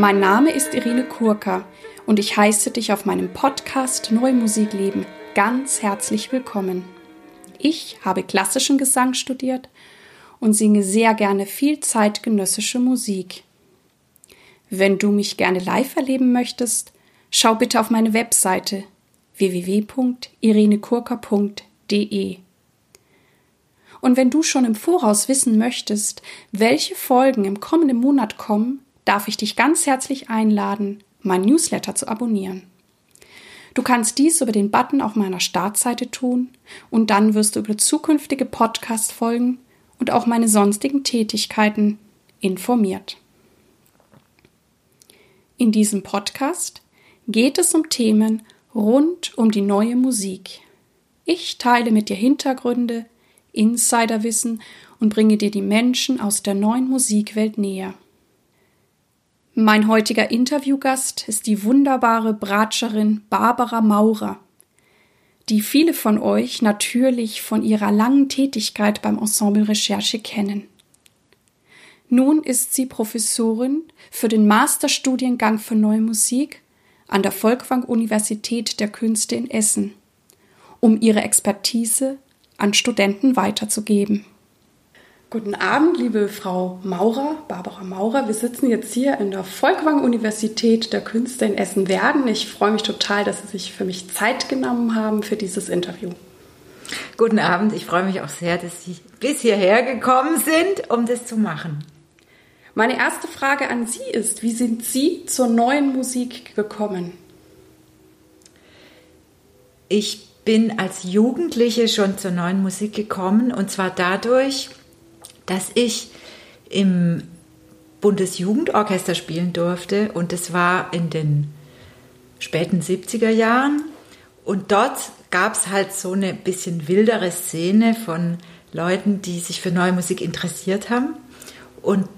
Mein Name ist Irene Kurka und ich heiße dich auf meinem Podcast Neue Musikleben ganz herzlich willkommen. Ich habe klassischen Gesang studiert und singe sehr gerne viel zeitgenössische Musik. Wenn du mich gerne live erleben möchtest, schau bitte auf meine Webseite www.irenekurka.de. Und wenn du schon im Voraus wissen möchtest, welche Folgen im kommenden Monat kommen, darf ich dich ganz herzlich einladen, mein Newsletter zu abonnieren. Du kannst dies über den Button auf meiner Startseite tun und dann wirst du über zukünftige Podcast-Folgen und auch meine sonstigen Tätigkeiten informiert. In diesem Podcast geht es um Themen rund um die neue Musik. Ich teile mit dir Hintergründe, Insiderwissen und bringe dir die Menschen aus der neuen Musikwelt näher. Mein heutiger Interviewgast ist die wunderbare Bratscherin Barbara Maurer, die viele von euch natürlich von ihrer langen Tätigkeit beim Ensemble Recherche kennen. Nun ist sie Professorin für den Masterstudiengang für Neue Musik an der Volkwang Universität der Künste in Essen, um ihre Expertise an Studenten weiterzugeben. Guten Abend, liebe Frau Maurer, Barbara Maurer. Wir sitzen jetzt hier in der Volkwang Universität der Künste in Essen-Werden. Ich freue mich total, dass Sie sich für mich Zeit genommen haben für dieses Interview. Guten Abend, ich freue mich auch sehr, dass Sie bis hierher gekommen sind, um das zu machen. Meine erste Frage an Sie ist, wie sind Sie zur neuen Musik gekommen? Ich bin als Jugendliche schon zur neuen Musik gekommen und zwar dadurch, dass ich im Bundesjugendorchester spielen durfte. Und das war in den späten 70er Jahren und dort gab es halt so eine bisschen wildere Szene von Leuten, die sich für neue Musik interessiert haben. Und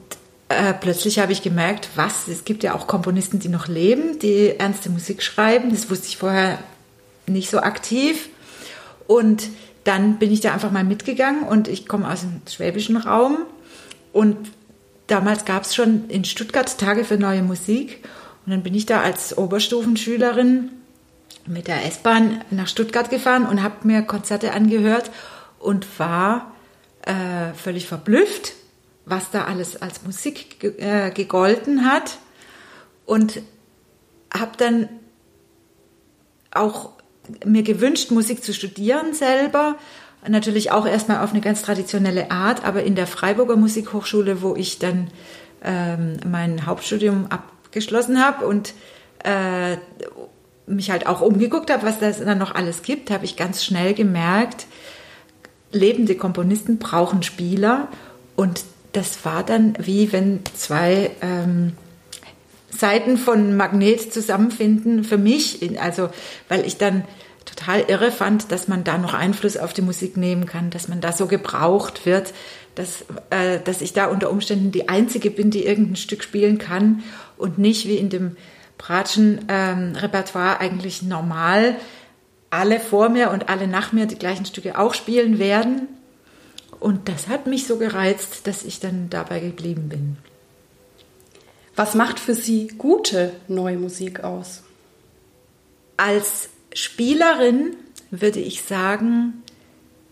äh, plötzlich habe ich gemerkt, was, es gibt ja auch Komponisten, die noch leben, die ernste Musik schreiben, das wusste ich vorher nicht so aktiv. Und dann bin ich da einfach mal mitgegangen und ich komme aus dem schwäbischen Raum. Und damals gab es schon in Stuttgart Tage für neue Musik. Und dann bin ich da als Oberstufenschülerin mit der S-Bahn nach Stuttgart gefahren und habe mir Konzerte angehört und war äh, völlig verblüfft, was da alles als Musik ge äh, gegolten hat. Und habe dann auch mir gewünscht, Musik zu studieren selber. Natürlich auch erstmal auf eine ganz traditionelle Art, aber in der Freiburger Musikhochschule, wo ich dann ähm, mein Hauptstudium abgeschlossen habe und äh, mich halt auch umgeguckt habe, was das dann noch alles gibt, habe ich ganz schnell gemerkt, lebende Komponisten brauchen Spieler und das war dann wie wenn zwei ähm, Seiten von Magnet zusammenfinden für mich, also weil ich dann total irre fand, dass man da noch Einfluss auf die Musik nehmen kann, dass man da so gebraucht wird, dass, äh, dass ich da unter Umständen die Einzige bin, die irgendein Stück spielen kann und nicht wie in dem Bratschen ähm, Repertoire eigentlich normal alle vor mir und alle nach mir die gleichen Stücke auch spielen werden. Und das hat mich so gereizt, dass ich dann dabei geblieben bin. Was macht für Sie gute neue Musik aus? Als Spielerin würde ich sagen,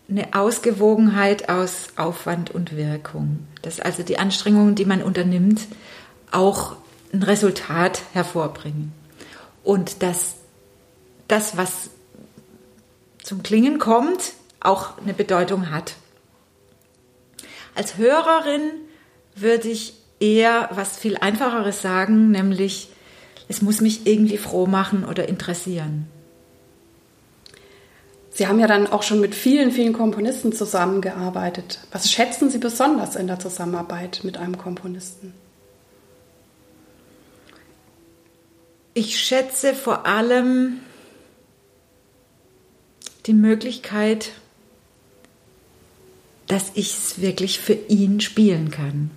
eine Ausgewogenheit aus Aufwand und Wirkung. Dass also die Anstrengungen, die man unternimmt, auch ein Resultat hervorbringen. Und dass das, was zum Klingen kommt, auch eine Bedeutung hat. Als Hörerin würde ich eher was viel Einfacheres sagen, nämlich es muss mich irgendwie froh machen oder interessieren. Sie haben ja dann auch schon mit vielen, vielen Komponisten zusammengearbeitet. Was schätzen Sie besonders in der Zusammenarbeit mit einem Komponisten? Ich schätze vor allem die Möglichkeit, dass ich es wirklich für ihn spielen kann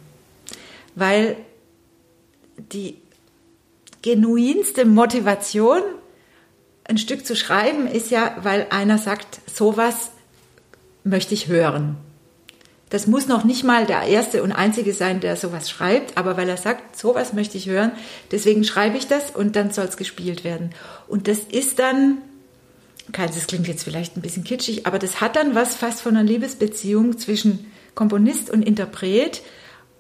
weil die genuinste Motivation, ein Stück zu schreiben, ist ja, weil einer sagt, sowas möchte ich hören. Das muss noch nicht mal der erste und einzige sein, der sowas schreibt, aber weil er sagt, sowas möchte ich hören, deswegen schreibe ich das und dann soll es gespielt werden. Und das ist dann, das klingt jetzt vielleicht ein bisschen kitschig, aber das hat dann was fast von einer Liebesbeziehung zwischen Komponist und Interpret,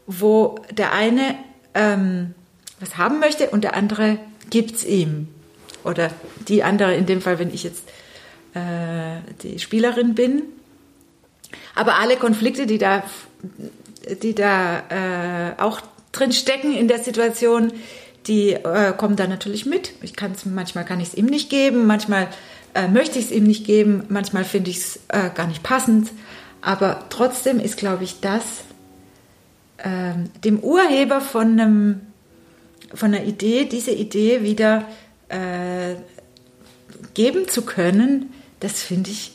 wo der eine ähm, was haben möchte und der andere gibt es ihm. Oder die andere, in dem Fall, wenn ich jetzt äh, die Spielerin bin. Aber alle Konflikte, die da, die da äh, auch drin stecken in der Situation, die äh, kommen da natürlich mit. Ich kann's, manchmal kann ich es ihm nicht geben, manchmal äh, möchte ich es ihm nicht geben, manchmal finde ich es äh, gar nicht passend. Aber trotzdem ist, glaube ich, das ähm, dem Urheber von, einem, von einer Idee, diese Idee wieder äh, geben zu können, das finde ich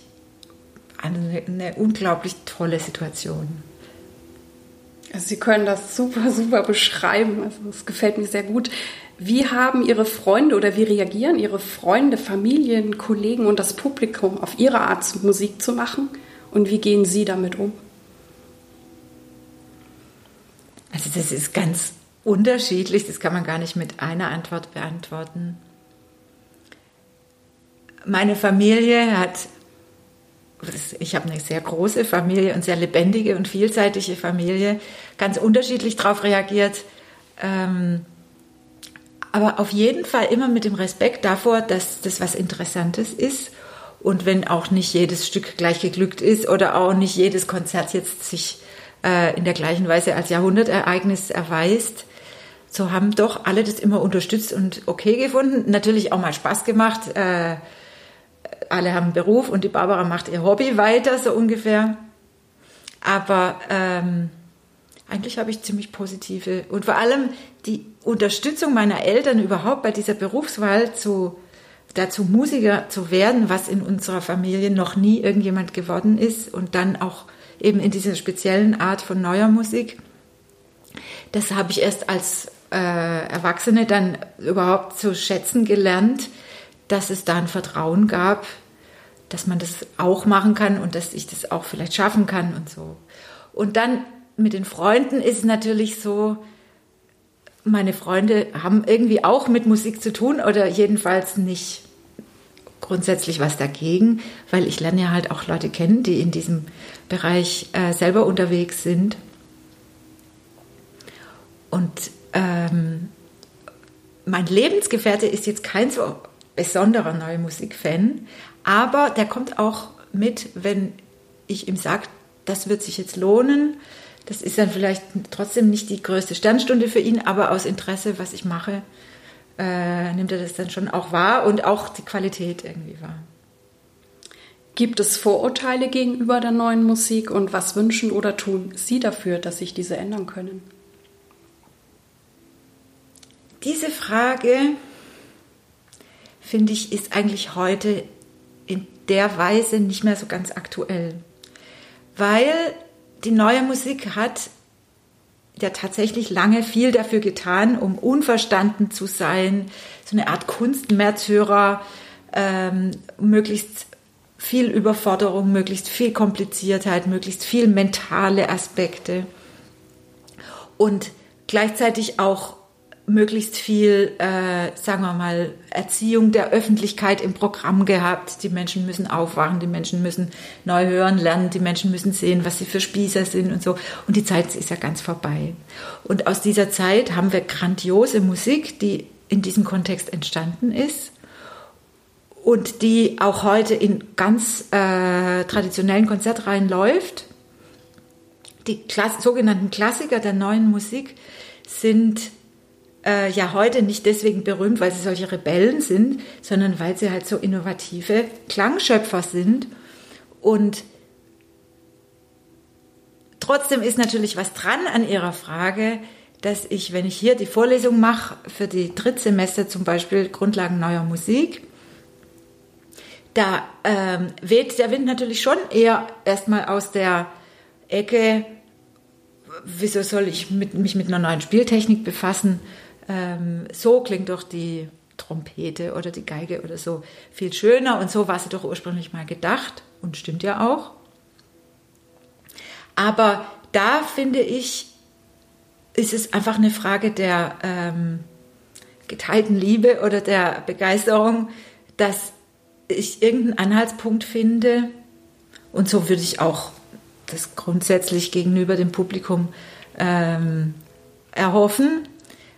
eine, eine unglaublich tolle Situation. Also Sie können das super, super beschreiben. Also es gefällt mir sehr gut. Wie haben Ihre Freunde oder wie reagieren Ihre Freunde, Familien, Kollegen und das Publikum auf Ihre Art, Musik zu machen? Und wie gehen Sie damit um? Also das ist ganz unterschiedlich. Das kann man gar nicht mit einer Antwort beantworten. Meine Familie hat ich habe eine sehr große Familie und sehr lebendige und vielseitige Familie, ganz unterschiedlich darauf reagiert. Ähm, aber auf jeden Fall immer mit dem Respekt davor, dass das was Interessantes ist. Und wenn auch nicht jedes Stück gleich geglückt ist oder auch nicht jedes Konzert jetzt sich äh, in der gleichen Weise als Jahrhundertereignis erweist, so haben doch alle das immer unterstützt und okay gefunden. Natürlich auch mal Spaß gemacht. Äh, alle haben einen Beruf und die Barbara macht ihr Hobby weiter, so ungefähr. Aber ähm, eigentlich habe ich ziemlich positive und vor allem die Unterstützung meiner Eltern überhaupt bei dieser Berufswahl zu, dazu Musiker zu werden, was in unserer Familie noch nie irgendjemand geworden ist und dann auch eben in dieser speziellen Art von neuer Musik. Das habe ich erst als äh, Erwachsene dann überhaupt zu schätzen gelernt, dass es da ein Vertrauen gab, dass man das auch machen kann und dass ich das auch vielleicht schaffen kann und so. Und dann mit den Freunden ist es natürlich so, meine Freunde haben irgendwie auch mit Musik zu tun oder jedenfalls nicht grundsätzlich was dagegen, weil ich lerne ja halt auch Leute kennen, die in diesem Bereich äh, selber unterwegs sind. Und ähm, mein Lebensgefährte ist jetzt kein so besonderer Neue Musik-Fan, aber der kommt auch mit, wenn ich ihm sage, das wird sich jetzt lohnen. Das ist dann vielleicht trotzdem nicht die größte Sternstunde für ihn, aber aus Interesse, was ich mache, äh, nimmt er das dann schon auch wahr und auch die Qualität irgendwie wahr. Gibt es Vorurteile gegenüber der neuen Musik und was wünschen oder tun Sie dafür, dass sich diese ändern können? Diese Frage finde ich, ist eigentlich heute in der Weise nicht mehr so ganz aktuell. Weil die neue Musik hat ja tatsächlich lange viel dafür getan, um unverstanden zu sein, so eine Art Kunstmärtyrer, ähm, möglichst viel Überforderung, möglichst viel Kompliziertheit, möglichst viel mentale Aspekte. Und gleichzeitig auch möglichst viel, äh, sagen wir mal, Erziehung der Öffentlichkeit im Programm gehabt. Die Menschen müssen aufwachen, die Menschen müssen neu hören lernen, die Menschen müssen sehen, was sie für Spießer sind und so. Und die Zeit ist ja ganz vorbei. Und aus dieser Zeit haben wir grandiose Musik, die in diesem Kontext entstanden ist und die auch heute in ganz äh, traditionellen Konzertreihen läuft. Die Klass sogenannten Klassiker der neuen Musik sind äh, ja heute nicht deswegen berühmt, weil sie solche Rebellen sind, sondern weil sie halt so innovative Klangschöpfer sind. Und trotzdem ist natürlich was dran an Ihrer Frage, dass ich, wenn ich hier die Vorlesung mache für die Drittsemester zum Beispiel Grundlagen neuer Musik, da ähm, weht der Wind natürlich schon eher erstmal aus der Ecke, wieso soll ich mit, mich mit einer neuen Spieltechnik befassen? Ähm, so klingt doch die Trompete oder die Geige oder so viel schöner und so war sie doch ursprünglich mal gedacht und stimmt ja auch. Aber da finde ich, ist es einfach eine Frage der ähm, geteilten Liebe oder der Begeisterung, dass ich irgendeinen Anhaltspunkt finde. Und so würde ich auch das grundsätzlich gegenüber dem Publikum ähm, erhoffen,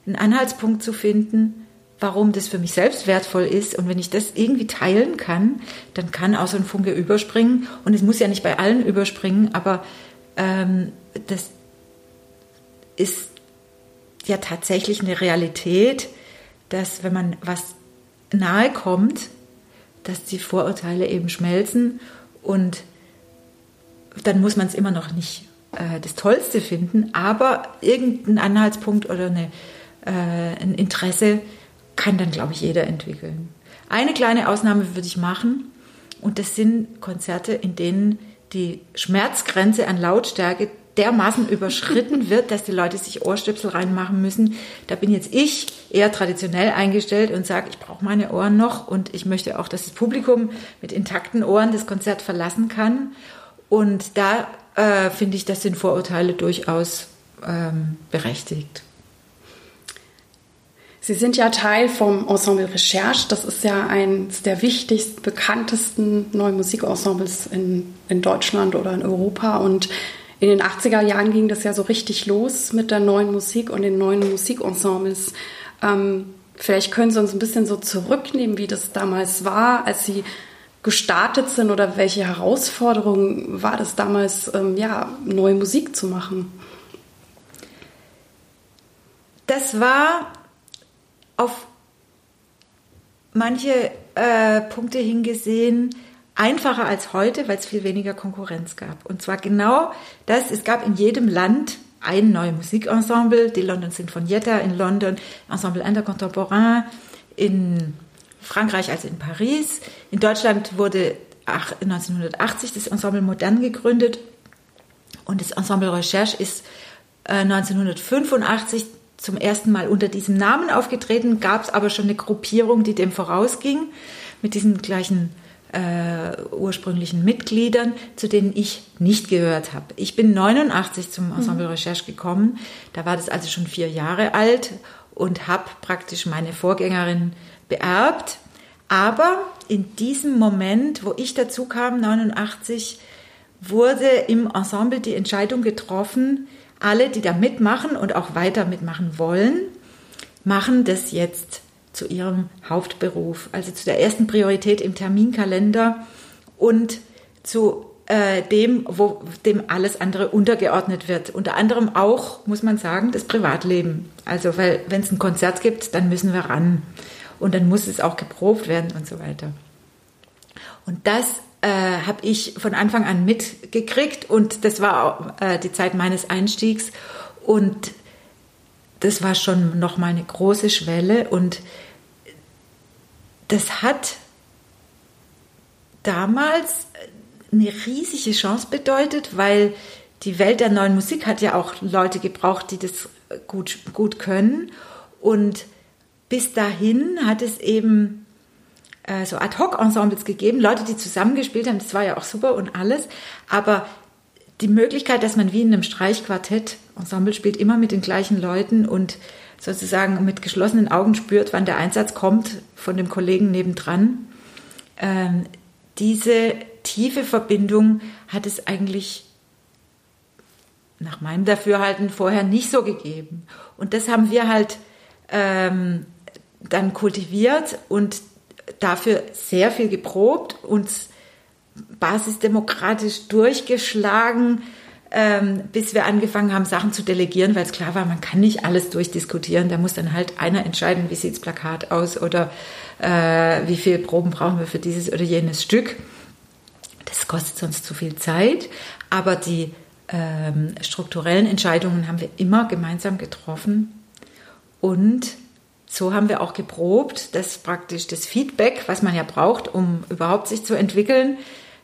einen Anhaltspunkt zu finden, warum das für mich selbst wertvoll ist. Und wenn ich das irgendwie teilen kann, dann kann auch so ein Funke überspringen. Und es muss ja nicht bei allen überspringen, aber ähm, das ist ja tatsächlich eine Realität, dass wenn man was nahe kommt, dass die Vorurteile eben schmelzen und dann muss man es immer noch nicht äh, das Tollste finden, aber irgendein Anhaltspunkt oder eine, äh, ein Interesse kann dann, glaube ich, jeder entwickeln. Eine kleine Ausnahme würde ich machen und das sind Konzerte, in denen die Schmerzgrenze an Lautstärke dermaßen überschritten wird, dass die Leute sich Ohrstöpsel reinmachen müssen. Da bin jetzt ich eher traditionell eingestellt und sage, ich brauche meine Ohren noch und ich möchte auch, dass das Publikum mit intakten Ohren das Konzert verlassen kann. Und da äh, finde ich, das sind Vorurteile durchaus ähm, berechtigt. Sie sind ja Teil vom Ensemble Recherche. Das ist ja eines der wichtigsten, bekanntesten neuen Musikensembles in, in Deutschland oder in Europa. Und in den 80er Jahren ging das ja so richtig los mit der neuen Musik und den neuen Musikensembles. Ähm, vielleicht können Sie uns ein bisschen so zurücknehmen, wie das damals war, als Sie gestartet sind oder welche Herausforderungen war das damals, ähm, ja, neue Musik zu machen? Das war auf manche äh, Punkte hingesehen einfacher als heute, weil es viel weniger Konkurrenz gab. Und zwar genau das, es gab in jedem Land ein neues Musikensemble, die London Sinfonietta in London, Ensemble Intercontemporain in Frankreich als in Paris. In Deutschland wurde 1980 das Ensemble Modern gegründet und das Ensemble Recherche ist 1985 äh, zum ersten Mal unter diesem Namen aufgetreten, gab es aber schon eine Gruppierung, die dem vorausging, mit diesen gleichen äh, ursprünglichen Mitgliedern, zu denen ich nicht gehört habe. Ich bin 89 zum Ensemble mhm. Recherche gekommen, da war das also schon vier Jahre alt und habe praktisch meine Vorgängerin beerbt. Aber in diesem Moment, wo ich dazu kam, 89, wurde im Ensemble die Entscheidung getroffen, alle, die da mitmachen und auch weiter mitmachen wollen, machen das jetzt zu ihrem Hauptberuf, also zu der ersten Priorität im Terminkalender und zu äh, dem, wo dem alles andere untergeordnet wird. Unter anderem auch, muss man sagen, das Privatleben. Also, weil wenn es ein Konzert gibt, dann müssen wir ran und dann muss es auch geprobt werden und so weiter. Und das äh, habe ich von Anfang an mitgekriegt und das war äh, die Zeit meines Einstiegs und das war schon noch mal eine große Schwelle und das hat damals eine riesige Chance bedeutet, weil die Welt der neuen Musik hat ja auch Leute gebraucht, die das gut, gut können. Und bis dahin hat es eben äh, so Ad-Hoc-Ensembles gegeben, Leute, die zusammengespielt haben, das war ja auch super und alles. Aber die Möglichkeit, dass man wie in einem Streichquartett Ensemble spielt, immer mit den gleichen Leuten und sozusagen mit geschlossenen Augen spürt, wann der Einsatz kommt von dem Kollegen nebendran. Ähm, diese tiefe Verbindung hat es eigentlich nach meinem Dafürhalten vorher nicht so gegeben. Und das haben wir halt ähm, dann kultiviert und dafür sehr viel geprobt, uns basisdemokratisch durchgeschlagen, ähm, bis wir angefangen haben, Sachen zu delegieren, weil es klar war, man kann nicht alles durchdiskutieren. Da muss dann halt einer entscheiden, wie sieht's Plakat aus oder äh, wie viele Proben brauchen wir für dieses oder jenes Stück. Das kostet sonst zu viel Zeit. Aber die ähm, strukturellen Entscheidungen haben wir immer gemeinsam getroffen. Und so haben wir auch geprobt, dass praktisch das Feedback, was man ja braucht, um überhaupt sich zu entwickeln,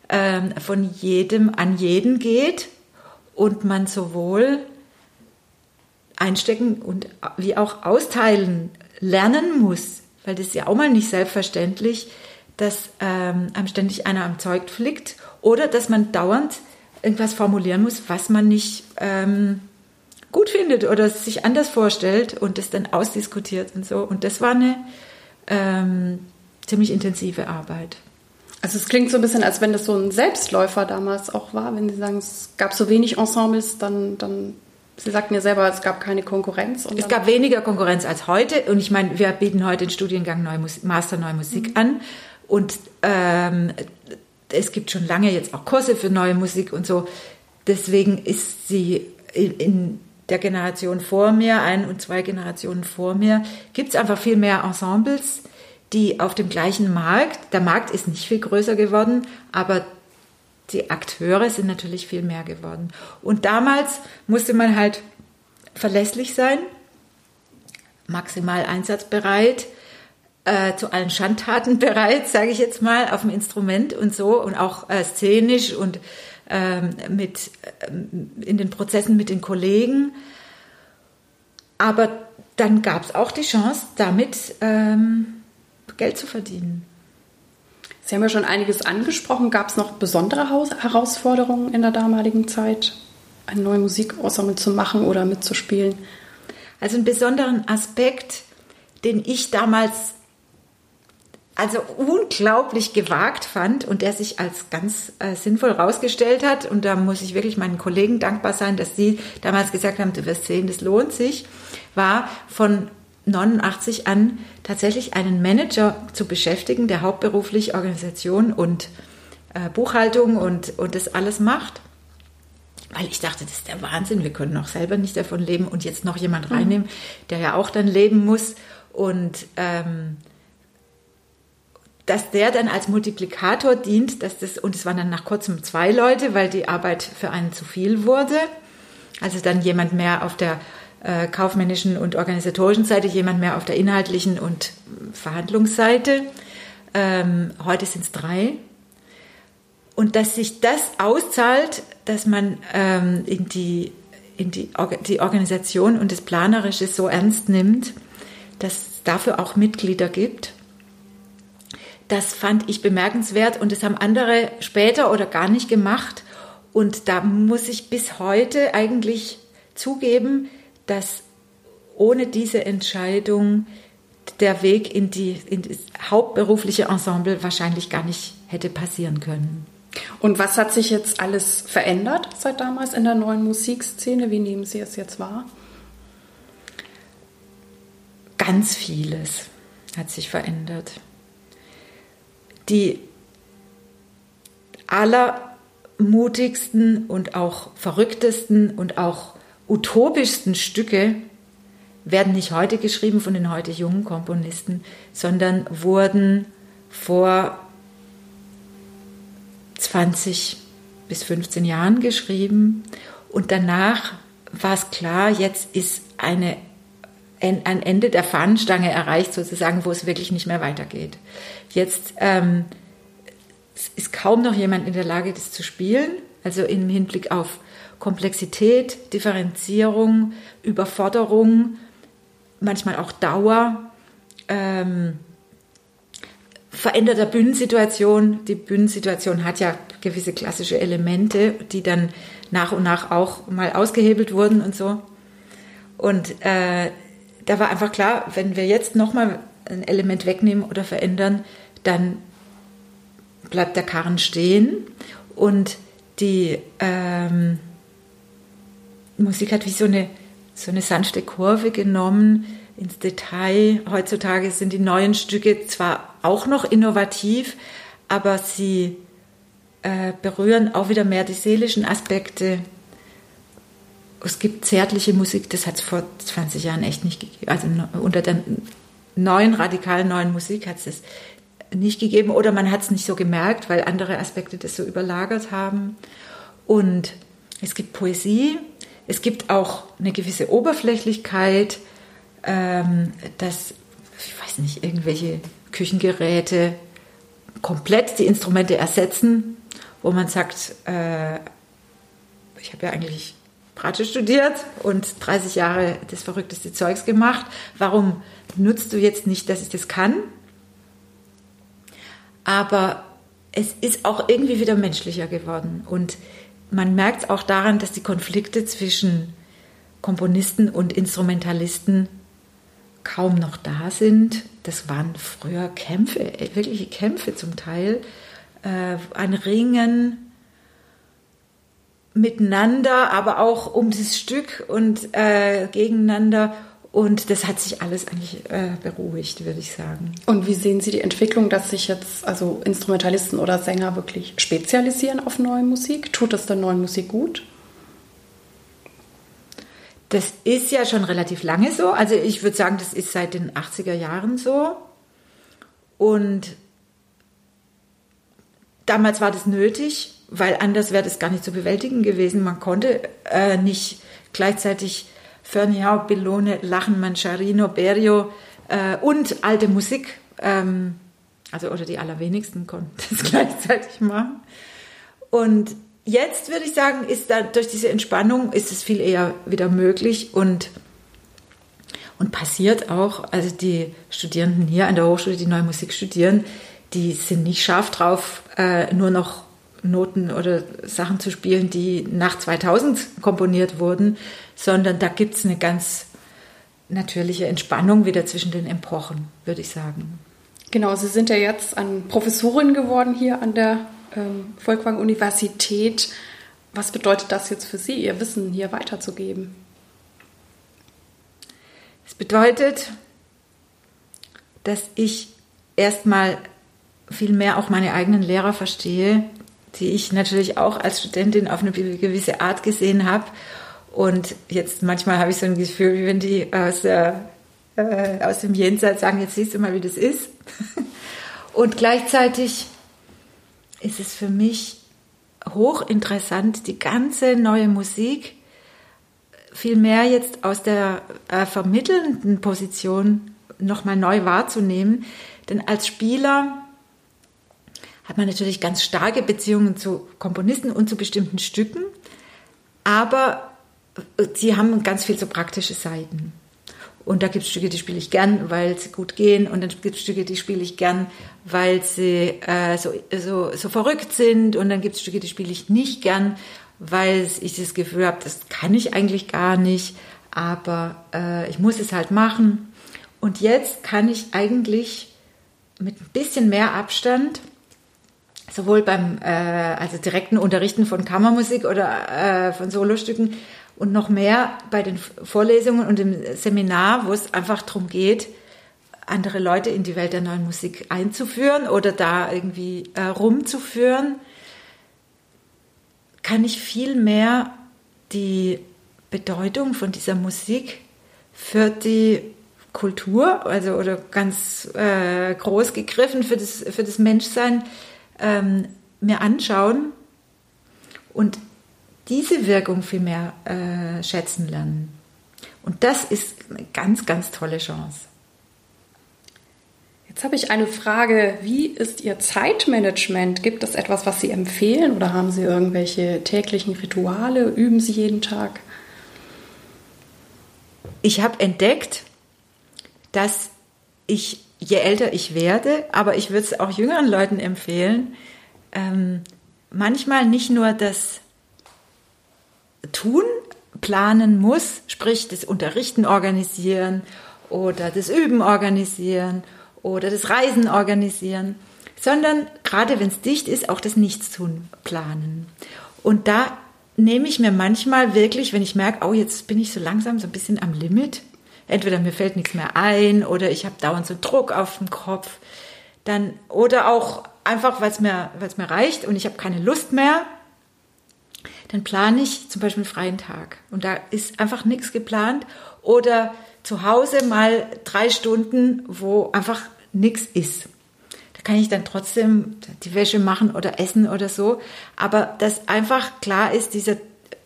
ähm, von jedem an jeden geht und man sowohl einstecken und wie auch austeilen lernen muss, weil das ist ja auch mal nicht selbstverständlich, dass ähm, einem ständig einer am Zeug fliegt oder dass man dauernd irgendwas formulieren muss, was man nicht ähm, gut findet oder sich anders vorstellt und das dann ausdiskutiert und so. Und das war eine ähm, ziemlich intensive Arbeit. Also es klingt so ein bisschen, als wenn das so ein Selbstläufer damals auch war, wenn Sie sagen, es gab so wenig Ensembles, dann, dann Sie sagten ja selber, es gab keine Konkurrenz. es gab weniger Konkurrenz als heute. Und ich meine, wir bieten heute den Studiengang Neue Musik, Master Neue Musik mhm. an. Und ähm, es gibt schon lange jetzt auch Kurse für neue Musik und so. Deswegen ist sie in, in der Generation vor mir, ein und zwei Generationen vor mir, gibt es einfach viel mehr Ensembles, die auf dem gleichen Markt, der Markt ist nicht viel größer geworden, aber die Akteure sind natürlich viel mehr geworden. Und damals musste man halt verlässlich sein, maximal einsatzbereit, äh, zu allen Schandtaten bereit, sage ich jetzt mal, auf dem Instrument und so und auch äh, szenisch und mit ähm, in den Prozessen mit den Kollegen. Aber dann gab es auch die Chance, damit ähm, Geld zu verdienen. Sie haben ja schon einiges angesprochen. Gab es noch besondere Herausforderungen in der damaligen Zeit, ein neues Musikensemble zu machen oder mitzuspielen? Also einen besonderen Aspekt, den ich damals also unglaublich gewagt fand und der sich als ganz äh, sinnvoll rausgestellt hat. Und da muss ich wirklich meinen Kollegen dankbar sein, dass sie damals gesagt haben, du wirst sehen, das lohnt sich, war von 89 an tatsächlich einen Manager zu beschäftigen, der hauptberuflich Organisation und äh, Buchhaltung und, und das alles macht. Weil ich dachte, das ist der Wahnsinn, wir können auch selber nicht davon leben und jetzt noch jemand mhm. reinnehmen, der ja auch dann leben muss. Und ähm, dass der dann als Multiplikator dient, dass das, und es waren dann nach kurzem zwei Leute, weil die Arbeit für einen zu viel wurde. Also dann jemand mehr auf der äh, kaufmännischen und organisatorischen Seite, jemand mehr auf der inhaltlichen und Verhandlungsseite. Ähm, heute sind es drei. Und dass sich das auszahlt, dass man ähm, in, die, in die, die Organisation und das Planerische so ernst nimmt, dass es dafür auch Mitglieder gibt das fand ich bemerkenswert und das haben andere später oder gar nicht gemacht. Und da muss ich bis heute eigentlich zugeben, dass ohne diese Entscheidung der Weg in, die, in das hauptberufliche Ensemble wahrscheinlich gar nicht hätte passieren können. Und was hat sich jetzt alles verändert seit damals in der neuen Musikszene? Wie nehmen Sie es jetzt wahr? Ganz vieles hat sich verändert die allermutigsten und auch verrücktesten und auch utopischsten Stücke werden nicht heute geschrieben von den heute jungen Komponisten, sondern wurden vor 20 bis 15 Jahren geschrieben. Und danach war es klar, jetzt ist eine, ein Ende der Fahnenstange erreicht, sozusagen, wo es wirklich nicht mehr weitergeht. Jetzt ähm, ist kaum noch jemand in der Lage, das zu spielen. Also im Hinblick auf Komplexität, Differenzierung, Überforderung, manchmal auch Dauer, ähm, veränderter Bühnensituation. Die Bühnensituation hat ja gewisse klassische Elemente, die dann nach und nach auch mal ausgehebelt wurden und so. Und äh, da war einfach klar, wenn wir jetzt nochmal ein Element wegnehmen oder verändern, dann bleibt der Karren stehen und die ähm, Musik hat wie so eine, so eine sanfte Kurve genommen ins Detail. Heutzutage sind die neuen Stücke zwar auch noch innovativ, aber sie äh, berühren auch wieder mehr die seelischen Aspekte. Es gibt zärtliche Musik, das hat es vor 20 Jahren echt nicht gegeben. Also unter der neuen, radikalen neuen Musik hat es das nicht gegeben oder man hat es nicht so gemerkt, weil andere Aspekte das so überlagert haben. Und es gibt Poesie, es gibt auch eine gewisse Oberflächlichkeit, ähm, dass, ich weiß nicht, irgendwelche Küchengeräte komplett die Instrumente ersetzen, wo man sagt, äh, ich habe ja eigentlich Bratsche studiert und 30 Jahre das verrückteste Zeugs gemacht. Warum nutzt du jetzt nicht, dass ich das kann? Aber es ist auch irgendwie wieder menschlicher geworden. Und man merkt es auch daran, dass die Konflikte zwischen Komponisten und Instrumentalisten kaum noch da sind. Das waren früher Kämpfe, äh, wirkliche Kämpfe zum Teil. Äh, ein Ringen miteinander, aber auch um das Stück und äh, gegeneinander. Und das hat sich alles eigentlich äh, beruhigt, würde ich sagen. Und wie sehen Sie die Entwicklung, dass sich jetzt also Instrumentalisten oder Sänger wirklich spezialisieren auf neue Musik? Tut das der neuen Musik gut? Das ist ja schon relativ lange so. Also ich würde sagen, das ist seit den 80er Jahren so. Und damals war das nötig, weil anders wäre das gar nicht zu bewältigen gewesen. Man konnte äh, nicht gleichzeitig Ferniau, Bellone, Lachen, Mancharino, Berio äh, und alte Musik, ähm, also oder die allerwenigsten konnten das gleichzeitig machen. Und jetzt würde ich sagen, ist da durch diese Entspannung ist es viel eher wieder möglich und und passiert auch. Also die Studierenden hier an der Hochschule, die neue Musik studieren, die sind nicht scharf drauf, äh, nur noch Noten oder Sachen zu spielen, die nach 2000 komponiert wurden, sondern da gibt es eine ganz natürliche Entspannung wieder zwischen den Epochen, würde ich sagen. Genau, Sie sind ja jetzt an Professorin geworden hier an der ähm, Volkwang Universität. Was bedeutet das jetzt für Sie, Ihr Wissen hier weiterzugeben? Es bedeutet, dass ich erstmal viel mehr auch meine eigenen Lehrer verstehe, die ich natürlich auch als Studentin auf eine gewisse Art gesehen habe. Und jetzt manchmal habe ich so ein Gefühl, wie wenn die aus, äh, aus dem Jenseits sagen, jetzt siehst du mal, wie das ist. Und gleichzeitig ist es für mich hochinteressant, die ganze neue Musik viel mehr jetzt aus der äh, vermittelnden Position nochmal neu wahrzunehmen. Denn als Spieler hat man natürlich ganz starke Beziehungen zu Komponisten und zu bestimmten Stücken, aber sie haben ganz viel so praktische Seiten. Und da gibt es Stücke, die spiele ich gern, weil sie gut gehen. Und dann gibt es Stücke, die spiele ich gern, weil sie äh, so, so, so verrückt sind. Und dann gibt es Stücke, die spiele ich nicht gern, weil ich das Gefühl habe, das kann ich eigentlich gar nicht. Aber äh, ich muss es halt machen. Und jetzt kann ich eigentlich mit ein bisschen mehr Abstand sowohl beim äh, also direkten Unterrichten von Kammermusik oder äh, von Solostücken und noch mehr bei den Vorlesungen und im Seminar, wo es einfach darum geht, andere Leute in die Welt der neuen Musik einzuführen oder da irgendwie äh, rumzuführen, kann ich viel mehr die Bedeutung von dieser Musik für die Kultur, also oder ganz äh, groß gegriffen für das, für das Menschsein ähm, mir anschauen und diese Wirkung viel mehr äh, schätzen lernen. Und das ist eine ganz, ganz tolle Chance. Jetzt habe ich eine Frage. Wie ist Ihr Zeitmanagement? Gibt es etwas, was Sie empfehlen oder haben Sie irgendwelche täglichen Rituale? Üben Sie jeden Tag? Ich habe entdeckt, dass ich je älter ich werde, aber ich würde es auch jüngeren Leuten empfehlen, ähm, manchmal nicht nur das Tun planen muss, sprich das Unterrichten organisieren oder das Üben organisieren oder das Reisen organisieren, sondern gerade wenn es dicht ist, auch das Nichtstun planen. Und da nehme ich mir manchmal wirklich, wenn ich merke, oh, jetzt bin ich so langsam so ein bisschen am Limit, entweder mir fällt nichts mehr ein oder ich habe dauernd so Druck auf dem Kopf. Dann, oder auch einfach, weil es mir, mir reicht und ich habe keine Lust mehr, dann plane ich zum Beispiel einen freien Tag. Und da ist einfach nichts geplant. Oder zu Hause mal drei Stunden, wo einfach nichts ist. Da kann ich dann trotzdem die Wäsche machen oder essen oder so. Aber dass einfach klar ist, dieser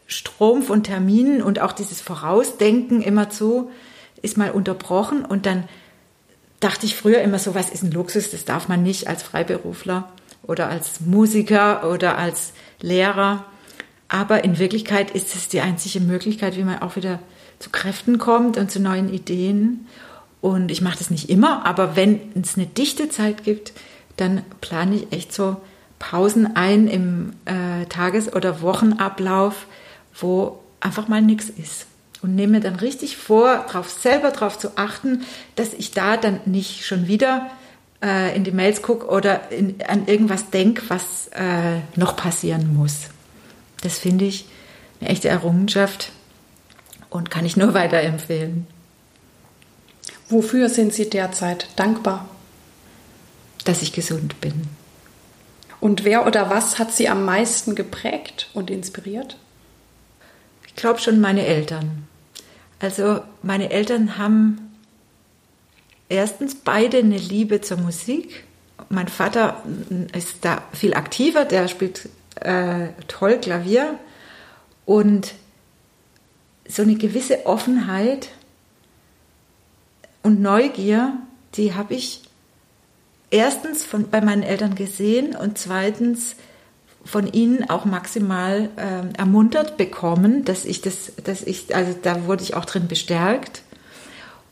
Strom von Terminen und auch dieses Vorausdenken immer zu, ist mal unterbrochen und dann dachte ich früher immer so, was ist ein Luxus, das darf man nicht als Freiberufler oder als Musiker oder als Lehrer. Aber in Wirklichkeit ist es die einzige Möglichkeit, wie man auch wieder zu Kräften kommt und zu neuen Ideen. Und ich mache das nicht immer, aber wenn es eine dichte Zeit gibt, dann plane ich echt so Pausen ein im äh, Tages- oder Wochenablauf, wo einfach mal nichts ist. Und nehme mir dann richtig vor, drauf, selber darauf zu achten, dass ich da dann nicht schon wieder äh, in die Mails gucke oder in, an irgendwas denke, was äh, noch passieren muss. Das finde ich eine echte Errungenschaft und kann ich nur weiterempfehlen. Wofür sind Sie derzeit dankbar? Dass ich gesund bin. Und wer oder was hat Sie am meisten geprägt und inspiriert? Ich glaube schon meine Eltern. Also meine Eltern haben erstens beide eine Liebe zur Musik. Mein Vater ist da viel aktiver, der spielt äh, toll Klavier und so eine gewisse Offenheit und Neugier, die habe ich erstens von, bei meinen Eltern gesehen und zweitens von ihnen auch maximal äh, ermuntert bekommen, dass ich das, dass ich, also da wurde ich auch drin bestärkt.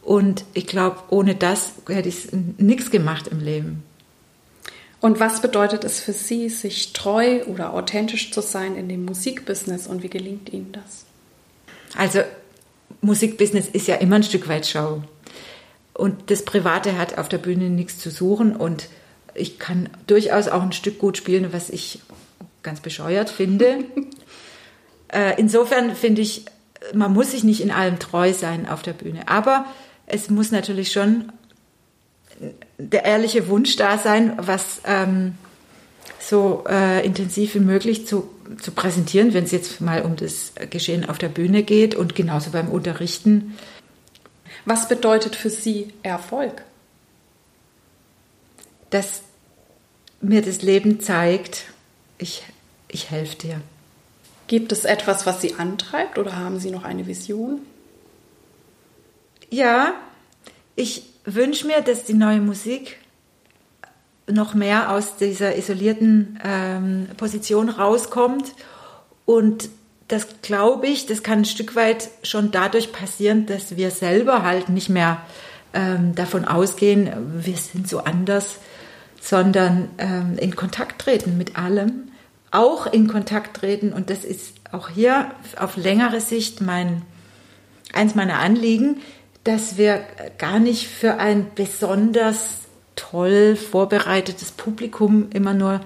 Und ich glaube, ohne das hätte ich nichts gemacht im Leben. Und was bedeutet es für Sie, sich treu oder authentisch zu sein in dem Musikbusiness und wie gelingt Ihnen das? Also Musikbusiness ist ja immer ein Stück weit Show. Und das Private hat auf der Bühne nichts zu suchen. Und ich kann durchaus auch ein Stück gut spielen, was ich ganz bescheuert finde. äh, insofern finde ich, man muss sich nicht in allem treu sein auf der Bühne. Aber es muss natürlich schon der ehrliche Wunsch da sein, was ähm, so äh, intensiv wie möglich zu, zu präsentieren, wenn es jetzt mal um das Geschehen auf der Bühne geht und genauso beim Unterrichten. Was bedeutet für Sie Erfolg? Dass mir das Leben zeigt, ich, ich helfe dir. Gibt es etwas, was Sie antreibt oder haben Sie noch eine Vision? Ja, ich wünsche mir, dass die neue Musik noch mehr aus dieser isolierten ähm, Position rauskommt. Und das glaube ich, das kann ein Stück weit schon dadurch passieren, dass wir selber halt nicht mehr ähm, davon ausgehen, wir sind so anders, sondern ähm, in Kontakt treten mit allem, auch in Kontakt treten. Und das ist auch hier auf längere Sicht mein eins meiner Anliegen, dass wir gar nicht für ein besonders toll vorbereitetes Publikum immer nur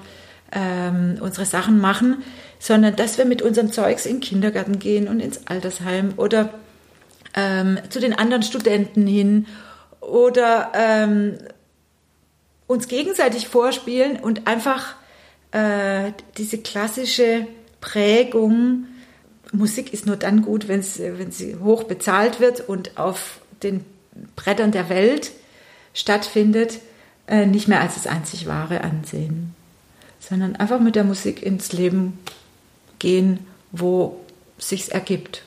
ähm, unsere Sachen machen, sondern dass wir mit unserem Zeugs in den Kindergarten gehen und ins Altersheim oder ähm, zu den anderen Studenten hin oder ähm, uns gegenseitig vorspielen und einfach äh, diese klassische Prägung, Musik ist nur dann gut, wenn sie hoch bezahlt wird und auf den Brettern der Welt stattfindet, äh, nicht mehr als das einzig Wahre ansehen, sondern einfach mit der Musik ins Leben gehen, wo sich's ergibt.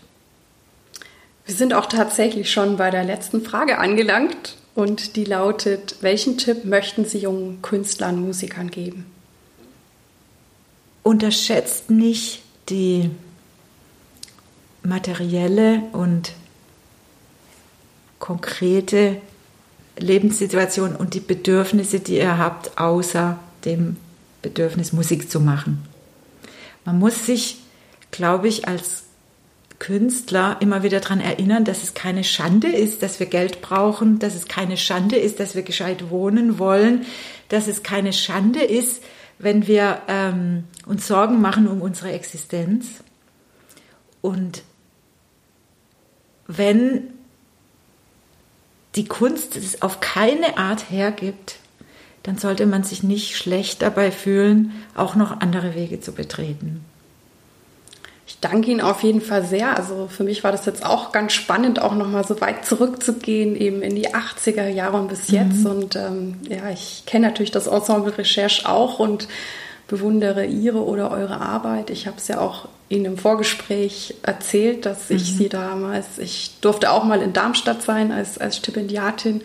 Wir sind auch tatsächlich schon bei der letzten Frage angelangt und die lautet: Welchen Tipp möchten Sie jungen Künstlern, Musikern geben? Unterschätzt nicht die materielle und konkrete Lebenssituation und die Bedürfnisse, die ihr habt, außer dem Bedürfnis, Musik zu machen. Man muss sich, glaube ich, als Künstler immer wieder daran erinnern, dass es keine Schande ist, dass wir Geld brauchen, dass es keine Schande ist, dass wir gescheit wohnen wollen, dass es keine Schande ist, wenn wir ähm, uns Sorgen machen um unsere Existenz. Und wenn die Kunst es auf keine Art hergibt, dann sollte man sich nicht schlecht dabei fühlen, auch noch andere Wege zu betreten. Ich danke Ihnen auf jeden Fall sehr. Also für mich war das jetzt auch ganz spannend, auch nochmal so weit zurückzugehen, eben in die 80er Jahre und bis jetzt. Mhm. Und ähm, ja, ich kenne natürlich das Ensemble Recherche auch und bewundere Ihre oder eure Arbeit. Ich habe es ja auch Ihnen im Vorgespräch erzählt, dass ich mhm. Sie damals, ich durfte auch mal in Darmstadt sein als, als Stipendiatin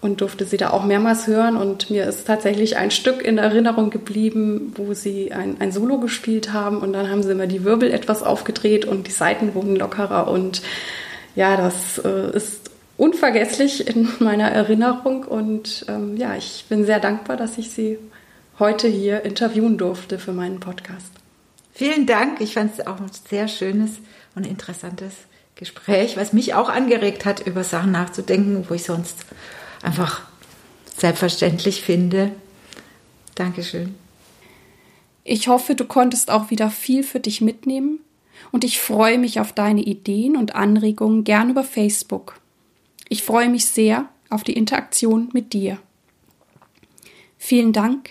und durfte sie da auch mehrmals hören. Und mir ist tatsächlich ein Stück in Erinnerung geblieben, wo sie ein, ein Solo gespielt haben und dann haben sie immer die Wirbel etwas aufgedreht und die Seiten wurden lockerer. Und ja, das äh, ist unvergesslich in meiner Erinnerung. Und ähm, ja, ich bin sehr dankbar, dass ich sie heute hier interviewen durfte für meinen Podcast. Vielen Dank. Ich fand es auch ein sehr schönes und interessantes Gespräch, was mich auch angeregt hat, über Sachen nachzudenken, wo ich sonst einfach selbstverständlich finde. Dankeschön. Ich hoffe, du konntest auch wieder viel für dich mitnehmen und ich freue mich auf deine Ideen und Anregungen gern über Facebook. Ich freue mich sehr auf die Interaktion mit dir. Vielen Dank,